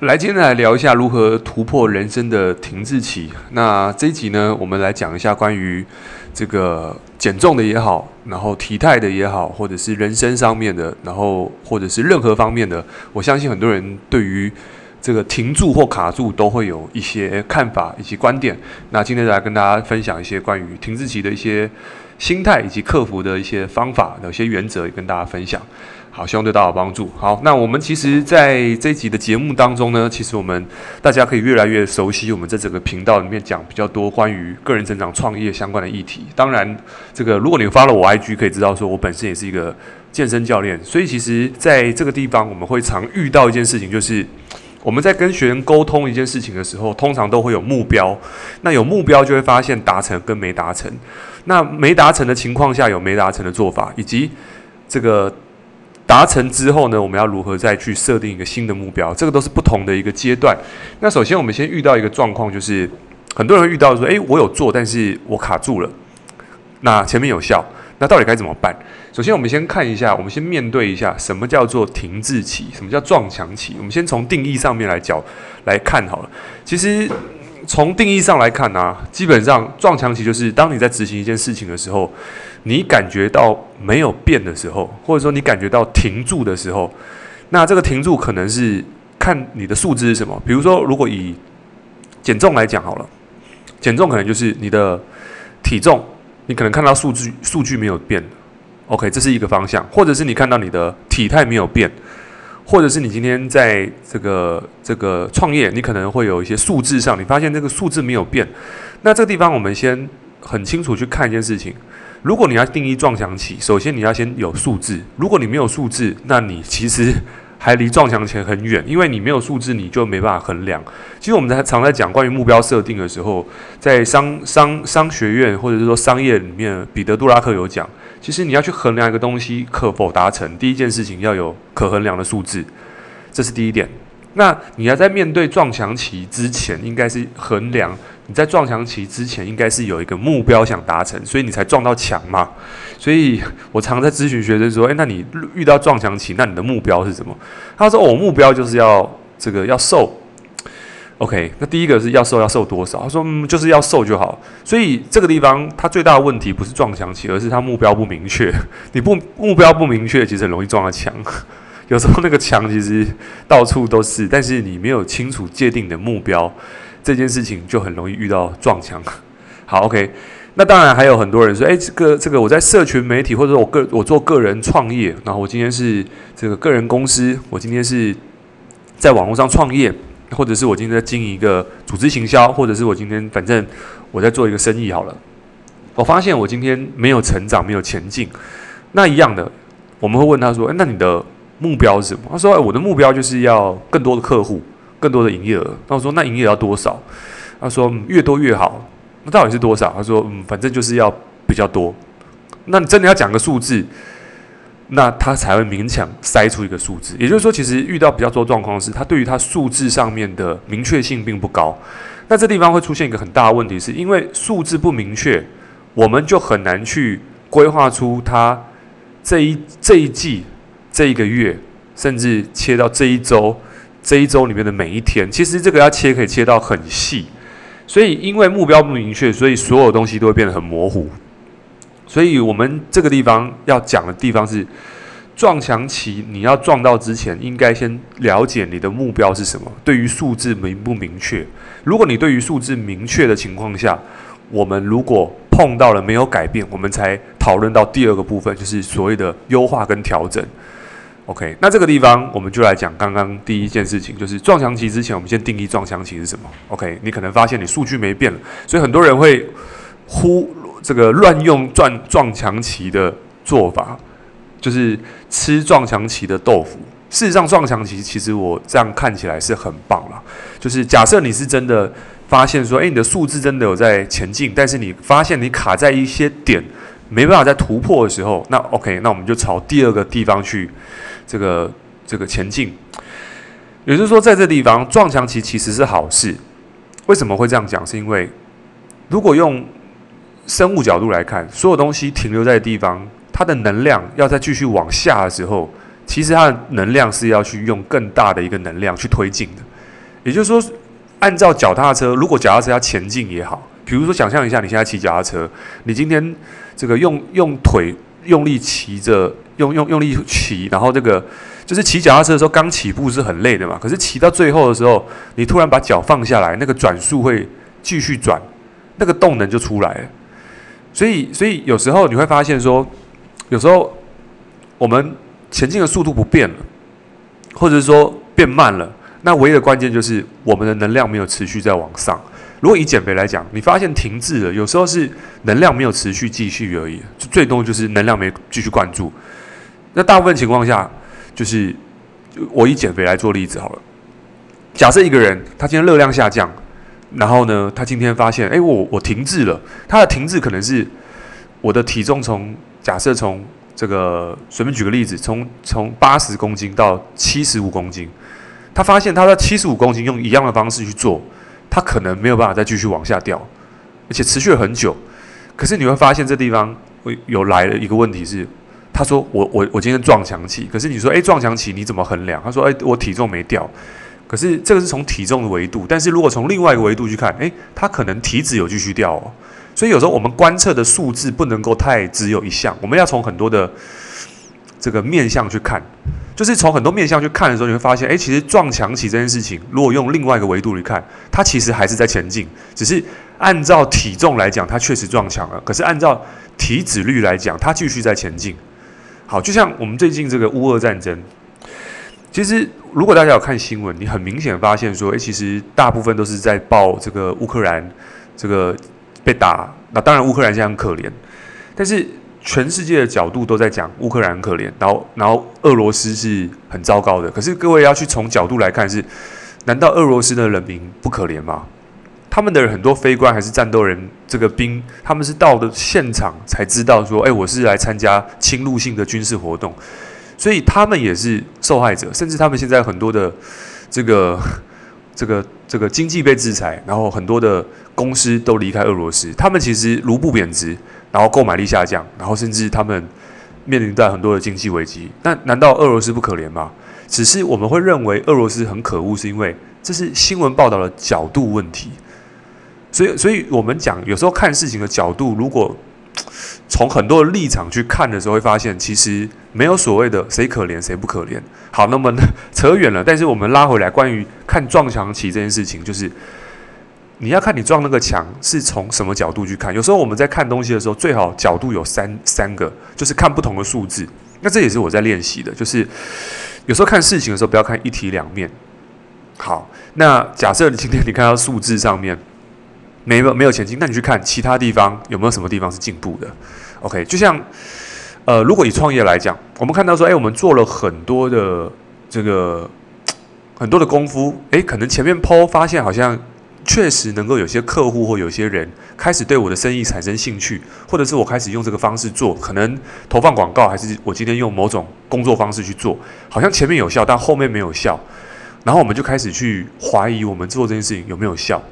来，今天来聊一下如何突破人生的停滞期。那这一集呢，我们来讲一下关于这个减重的也好，然后体态的也好，或者是人生上面的，然后或者是任何方面的，我相信很多人对于这个停住或卡住都会有一些看法以及观点。那今天来跟大家分享一些关于停滞期的一些心态以及克服的一些方法，有些原则也跟大家分享。好，希望对大家有帮助。好，那我们其实在这一集的节目当中呢，其实我们大家可以越来越熟悉我们在整个频道里面讲比较多关于个人成长、创业相关的议题。当然，这个如果你发了我 IG，可以知道说我本身也是一个健身教练，所以其实在这个地方我们会常遇到一件事情，就是我们在跟学员沟通一件事情的时候，通常都会有目标。那有目标就会发现达成跟没达成。那没达成的情况下，有没达成的做法，以及这个。达成之后呢，我们要如何再去设定一个新的目标？这个都是不同的一个阶段。那首先，我们先遇到一个状况，就是很多人遇到说：“诶，我有做，但是我卡住了。”那前面有效，那到底该怎么办？首先，我们先看一下，我们先面对一下什么叫做停滞期，什么叫撞墙期。我们先从定义上面来讲来看好了。其实从定义上来看呢、基本上撞墙期就是当你在执行一件事情的时候。你感觉到没有变的时候，或者说你感觉到停住的时候，那这个停住可能是看你的数字是什么。比如说，如果以减重来讲好了，减重可能就是你的体重，你可能看到数据数据没有变，OK，这是一个方向；或者是你看到你的体态没有变，或者是你今天在这个这个创业，你可能会有一些数字上，你发现这个数字没有变。那这个地方我们先很清楚去看一件事情。如果你要定义撞墙期，首先你要先有数字。如果你没有数字，那你其实还离撞墙前很远，因为你没有数字，你就没办法衡量。其实我们在常在讲关于目标设定的时候，在商商商学院或者是说商业里面，彼得·杜拉克有讲，其实你要去衡量一个东西可否达成，第一件事情要有可衡量的数字，这是第一点。那你要在面对撞墙期之前，应该是衡量。你在撞墙期之前，应该是有一个目标想达成，所以你才撞到墙嘛。所以我常在咨询学生说：“诶，那你遇到撞墙期，那你的目标是什么？”他说：“我目标就是要这个要瘦。”OK，那第一个是要瘦，要瘦多少？他说：“嗯，就是要瘦就好。”所以这个地方他最大的问题不是撞墙期，而是他目标不明确。你不目标不明确，其实很容易撞到墙。有时候那个墙其实到处都是，但是你没有清楚界定的目标。这件事情就很容易遇到撞墙。好，OK，那当然还有很多人说，诶，这个这个我在社群媒体或者我个我做个人创业，然后我今天是这个个人公司，我今天是在网络上创业，或者是我今天在经营一个组织行销，或者是我今天反正我在做一个生意好了。我发现我今天没有成长，没有前进，那一样的，我们会问他说，诶，那你的目标是什么？他说，我的目标就是要更多的客户。更多的营业额，那我说那营业额要多少？他说越多越好。那到底是多少？他说嗯，反正就是要比较多。那你真的要讲个数字，那他才会勉强塞出一个数字。也就是说，其实遇到比较多状况是，他对于他数字上面的明确性并不高。那这地方会出现一个很大的问题，是因为数字不明确，我们就很难去规划出他这一这一季、这一个月，甚至切到这一周。这一周里面的每一天，其实这个要切可以切到很细，所以因为目标不明确，所以所有东西都会变得很模糊。所以我们这个地方要讲的地方是撞墙期，你要撞到之前，应该先了解你的目标是什么。对于数字明不明确？如果你对于数字明确的情况下，我们如果碰到了没有改变，我们才讨论到第二个部分，就是所谓的优化跟调整。OK，那这个地方我们就来讲刚刚第一件事情，就是撞墙期之前，我们先定义撞墙期是什么。OK，你可能发现你数据没变了，所以很多人会忽这个乱用撞撞墙期的做法，就是吃撞墙期的豆腐。事实上，撞墙期其实我这样看起来是很棒了，就是假设你是真的发现说，诶，你的数字真的有在前进，但是你发现你卡在一些点，没办法再突破的时候，那 OK，那我们就朝第二个地方去。这个这个前进，也就是说，在这地方撞墙期其实是好事。为什么会这样讲？是因为如果用生物角度来看，所有东西停留在地方，它的能量要再继续往下的时候，其实它的能量是要去用更大的一个能量去推进的。也就是说，按照脚踏车，如果脚踏车要前进也好，比如说想象一下，你现在骑脚踏车，你今天这个用用腿用力骑着，用用用力骑，然后这个就是骑脚踏车的时候，刚起步是很累的嘛。可是骑到最后的时候，你突然把脚放下来，那个转速会继续转，那个动能就出来了。所以，所以有时候你会发现说，有时候我们前进的速度不变了，或者是说变慢了，那唯一的关键就是我们的能量没有持续在往上。如果以减肥来讲，你发现停滞了，有时候是能量没有持续继续而已，就最多就是能量没继续灌注。那大部分情况下，就是我以减肥来做例子好了。假设一个人他今天热量下降。然后呢，他今天发现，哎，我我停滞了。他的停滞可能是我的体重从假设从这个随便举个例子，从从八十公斤到七十五公斤，他发现他在七十五公斤用一样的方式去做，他可能没有办法再继续往下掉，而且持续了很久。可是你会发现这地方会有来了一个问题是，他说我我我今天撞墙期，可是你说哎撞墙期你怎么衡量？他说哎我体重没掉。可是这个是从体重的维度，但是如果从另外一个维度去看，诶，它可能体脂有继续掉哦。所以有时候我们观测的数字不能够太只有一项，我们要从很多的这个面向去看。就是从很多面向去看的时候，你会发现，诶，其实撞墙期这件事情，如果用另外一个维度去看，它其实还是在前进，只是按照体重来讲，它确实撞墙了。可是按照体脂率来讲，它继续在前进。好，就像我们最近这个乌俄战争。其实，如果大家有看新闻，你很明显发现说，诶，其实大部分都是在报这个乌克兰这个被打。那当然，乌克兰现在很可怜，但是全世界的角度都在讲乌克兰很可怜，然后然后俄罗斯是很糟糕的。可是各位要去从角度来看，是难道俄罗斯的人民不可怜吗？他们的很多飞官还是战斗人，这个兵，他们是到了现场才知道说，诶，我是来参加侵入性的军事活动。所以他们也是受害者，甚至他们现在很多的这个、这个、这个经济被制裁，然后很多的公司都离开俄罗斯，他们其实卢布贬值，然后购买力下降，然后甚至他们面临在很多的经济危机。那难道俄罗斯不可怜吗？只是我们会认为俄罗斯很可恶，是因为这是新闻报道的角度问题。所以，所以我们讲有时候看事情的角度，如果 从很多立场去看的时候，会发现其实没有所谓的谁可怜谁不可怜。好，那么，扯远了。但是我们拉回来，关于看撞墙期这件事情，就是你要看你撞那个墙是从什么角度去看。有时候我们在看东西的时候，最好角度有三三个，就是看不同的数字。那这也是我在练习的，就是有时候看事情的时候，不要看一体两面。好，那假设你今天你看到数字上面。没有没有前进，那你去看其他地方有没有什么地方是进步的？OK，就像呃，如果以创业来讲，我们看到说，哎，我们做了很多的这个 很多的功夫，哎，可能前面 PO 发现好像确实能够有些客户或有些人开始对我的生意产生兴趣，或者是我开始用这个方式做，可能投放广告，还是我今天用某种工作方式去做，好像前面有效，但后面没有效，然后我们就开始去怀疑我们做这件事情有没有效。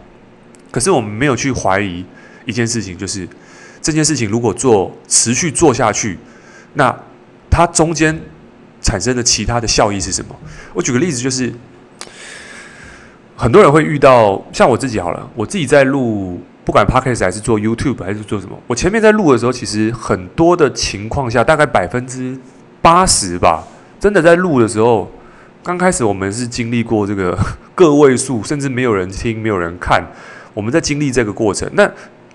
可是我们没有去怀疑一件事情，就是这件事情如果做持续做下去，那它中间产生的其他的效益是什么？我举个例子，就是很多人会遇到，像我自己好了，我自己在录，不管 Podcast 还是做 YouTube 还是做什么，我前面在录的时候，其实很多的情况下，大概百分之八十吧，真的在录的时候，刚开始我们是经历过这个个位数，甚至没有人听，没有人看。我们在经历这个过程。那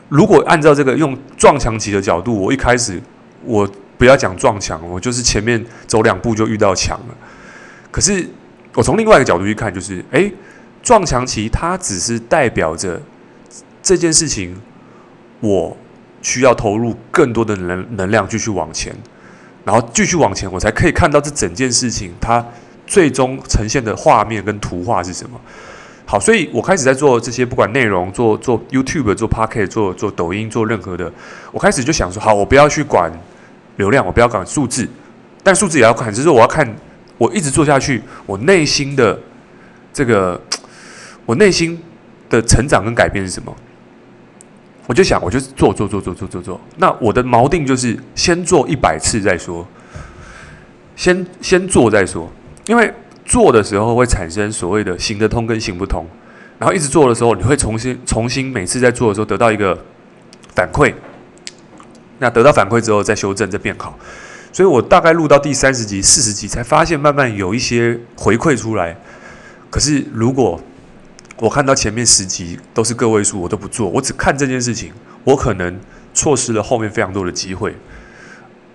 如果按照这个用撞墙期的角度，我一开始我不要讲撞墙，我就是前面走两步就遇到墙了。可是我从另外一个角度去看，就是诶，撞墙期它只是代表着这件事情，我需要投入更多的能能量继续往前，然后继续往前，我才可以看到这整件事情它最终呈现的画面跟图画是什么。好，所以我开始在做这些，不管内容，做做 YouTube，做 Pocket，做做抖音，做任何的，我开始就想说，好，我不要去管流量，我不要管数字，但数字也要看，只是我要看，我一直做下去，我内心的这个，我内心的成长跟改变是什么？我就想，我就做做做做做做做，那我的锚定就是先做一百次再说，先先做再说，因为。做的时候会产生所谓的行得通跟行不通，然后一直做的时候，你会重新重新每次在做的时候得到一个反馈，那得到反馈之后再修正再变好，所以我大概录到第三十集、四十集才发现慢慢有一些回馈出来。可是如果我看到前面十集都是个位数，我都不做，我只看这件事情，我可能错失了后面非常多的机会。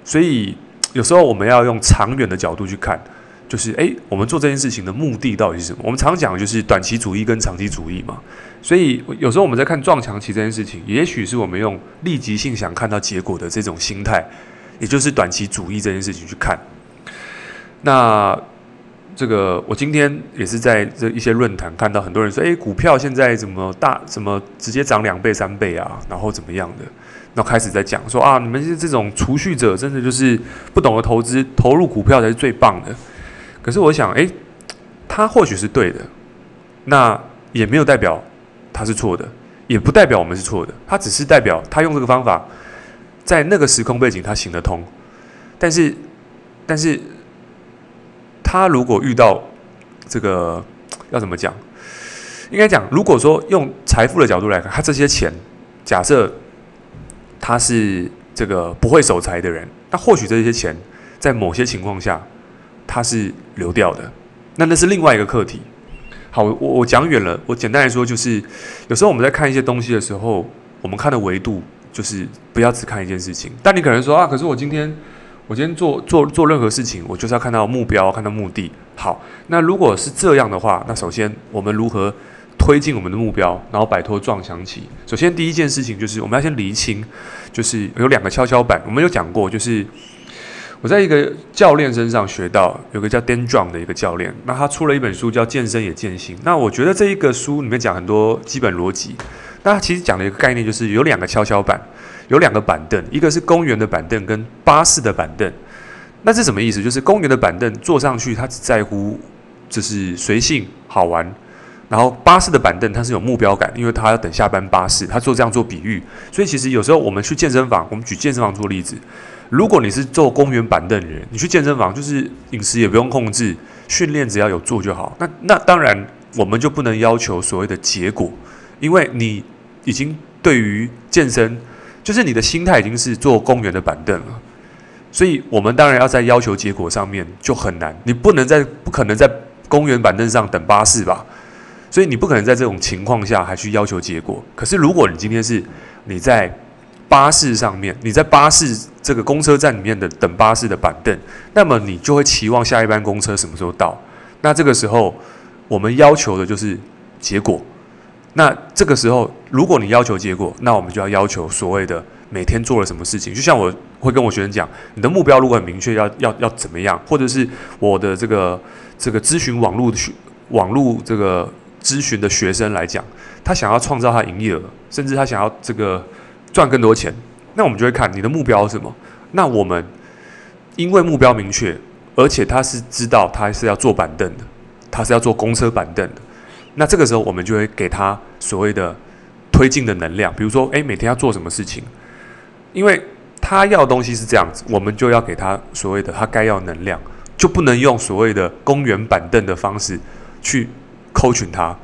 所以有时候我们要用长远的角度去看，就是诶，我们做这件事情的目的到底是什么？我们常讲就是短期主义跟长期主义嘛。所以有时候我们在看撞墙期这件事情，也许是我们用立即性想看到结果的这种心态，也就是短期主义这件事情去看。那。这个我今天也是在这一些论坛看到很多人说，诶，股票现在怎么大，怎么直接涨两倍三倍啊？然后怎么样的？然后开始在讲说啊，你们是这种储蓄者，真的就是不懂得投资，投入股票才是最棒的。可是我想，诶，他或许是对的，那也没有代表他是错的，也不代表我们是错的。他只是代表他用这个方法，在那个时空背景他行得通，但是，但是。他如果遇到这个要怎么讲？应该讲，如果说用财富的角度来看，他这些钱，假设他是这个不会守财的人，那或许这些钱在某些情况下它是流掉的，那那是另外一个课题。好，我我讲远了，我简单来说就是，有时候我们在看一些东西的时候，我们看的维度就是不要只看一件事情。但你可能说啊，可是我今天。我今天做做做任何事情，我就是要看到目标，看到目的。好，那如果是这样的话，那首先我们如何推进我们的目标，然后摆脱撞墙期？首先第一件事情就是我们要先厘清，就是有两个跷跷板。我们有讲过，就是我在一个教练身上学到，有个叫 Dan John 的一个教练，那他出了一本书叫《健身也健心》。那我觉得这一个书里面讲很多基本逻辑，那其实讲的一个概念就是有两个跷跷板。有两个板凳，一个是公园的板凳，跟巴士的板凳。那是什么意思？就是公园的板凳坐上去，他只在乎就是随性好玩；然后巴士的板凳，它是有目标感，因为它要等下班巴士。他做这样做比喻，所以其实有时候我们去健身房，我们举健身房做例子。如果你是坐公园板凳的人，你去健身房就是饮食也不用控制，训练只要有做就好。那那当然我们就不能要求所谓的结果，因为你已经对于健身。就是你的心态已经是坐公园的板凳了，所以我们当然要在要求结果上面就很难。你不能在不可能在公园板凳上等巴士吧？所以你不可能在这种情况下还去要求结果。可是如果你今天是你在巴士上面，你在巴士这个公车站里面的等巴士的板凳，那么你就会期望下一班公车什么时候到。那这个时候我们要求的就是结果。那这个时候，如果你要求结果，那我们就要要求所谓的每天做了什么事情。就像我会跟我学生讲，你的目标如果很明确，要要要怎么样，或者是我的这个这个咨询网络的学网络这个咨询的学生来讲，他想要创造他营业额，甚至他想要这个赚更多钱，那我们就会看你的目标是什么。那我们因为目标明确，而且他是知道他是要坐板凳的，他是要坐公车板凳的。那这个时候，我们就会给他所谓的推进的能量，比如说，诶，每天要做什么事情，因为他要的东西是这样子，我们就要给他所谓的他该要能量，就不能用所谓的公园板凳的方式去 coach 他。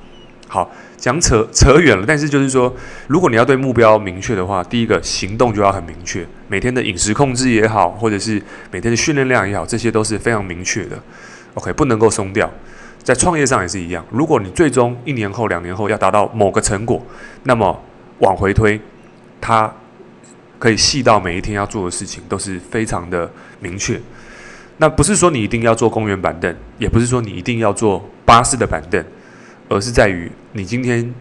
好，讲扯扯远了，但是就是说，如果你要对目标明确的话，第一个行动就要很明确，每天的饮食控制也好，或者是每天的训练量也好，这些都是非常明确的。OK，不能够松掉。在创业上也是一样，如果你最终一年后、两年后要达到某个成果，那么往回推，它可以细到每一天要做的事情都是非常的明确。那不是说你一定要做公园板凳，也不是说你一定要做巴士的板凳，而是在于你今天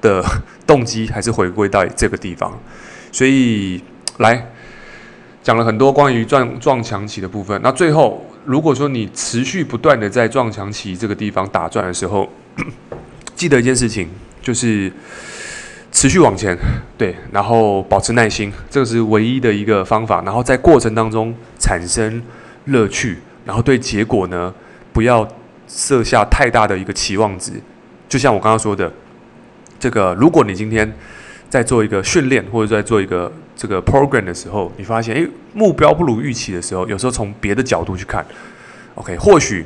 的 动机还是回归到这个地方。所以来讲了很多关于撞撞墙期的部分，那最后。如果说你持续不断的在撞墙期这个地方打转的时候，记得一件事情，就是持续往前，对，然后保持耐心，这个是唯一的一个方法。然后在过程当中产生乐趣，然后对结果呢，不要设下太大的一个期望值。就像我刚刚说的，这个如果你今天在做一个训练，或者在做一个这个 program 的时候，你发现诶，目标不如预期的时候，有时候从别的角度去看，OK，或许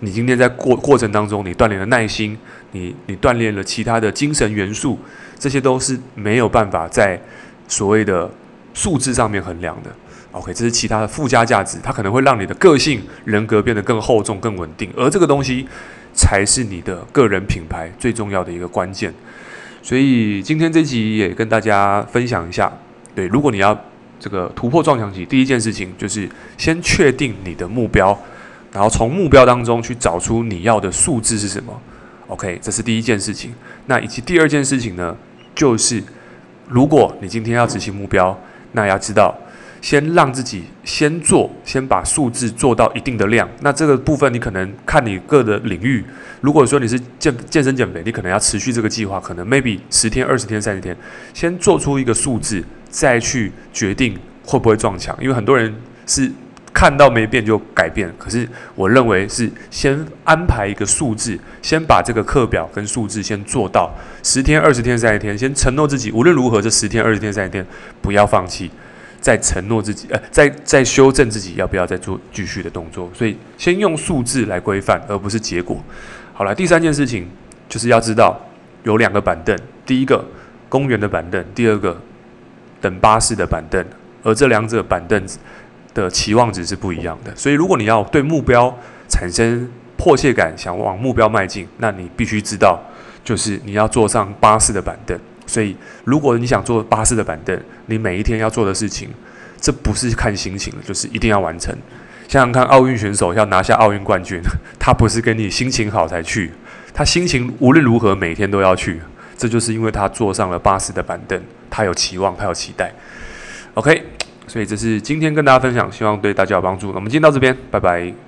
你今天在过过程当中，你锻炼了耐心，你你锻炼了其他的精神元素，这些都是没有办法在所谓的数字上面衡量的。OK，这是其他的附加价值，它可能会让你的个性、人格变得更厚重、更稳定，而这个东西才是你的个人品牌最重要的一个关键。所以今天这集也跟大家分享一下，对，如果你要这个突破撞墙期，第一件事情就是先确定你的目标，然后从目标当中去找出你要的数字是什么。OK，这是第一件事情。那以及第二件事情呢，就是如果你今天要执行目标，那要知道。先让自己先做，先把数字做到一定的量。那这个部分你可能看你各的领域。如果说你是健健身减肥，你可能要持续这个计划，可能 maybe 十天、二十天、三十天，先做出一个数字，再去决定会不会撞墙。因为很多人是看到没变就改变，可是我认为是先安排一个数字，先把这个课表跟数字先做到十天、二十天、三十天，先承诺自己无论如何这十天、二十天、三十天不要放弃。在承诺自己，呃，在在修正自己要不要再做继续的动作，所以先用数字来规范，而不是结果。好了，第三件事情就是要知道有两个板凳，第一个公园的板凳，第二个等巴士的板凳，而这两者板凳的期望值是不一样的。所以如果你要对目标产生迫切感，想往目标迈进，那你必须知道，就是你要坐上巴士的板凳。所以，如果你想坐巴士的板凳，你每一天要做的事情，这不是看心情，就是一定要完成。想想看，奥运选手要拿下奥运冠军，他不是跟你心情好才去，他心情无论如何每天都要去。这就是因为他坐上了巴士的板凳，他有期望，他有期待。OK，所以这是今天跟大家分享，希望对大家有帮助。那我们今天到这边，拜拜。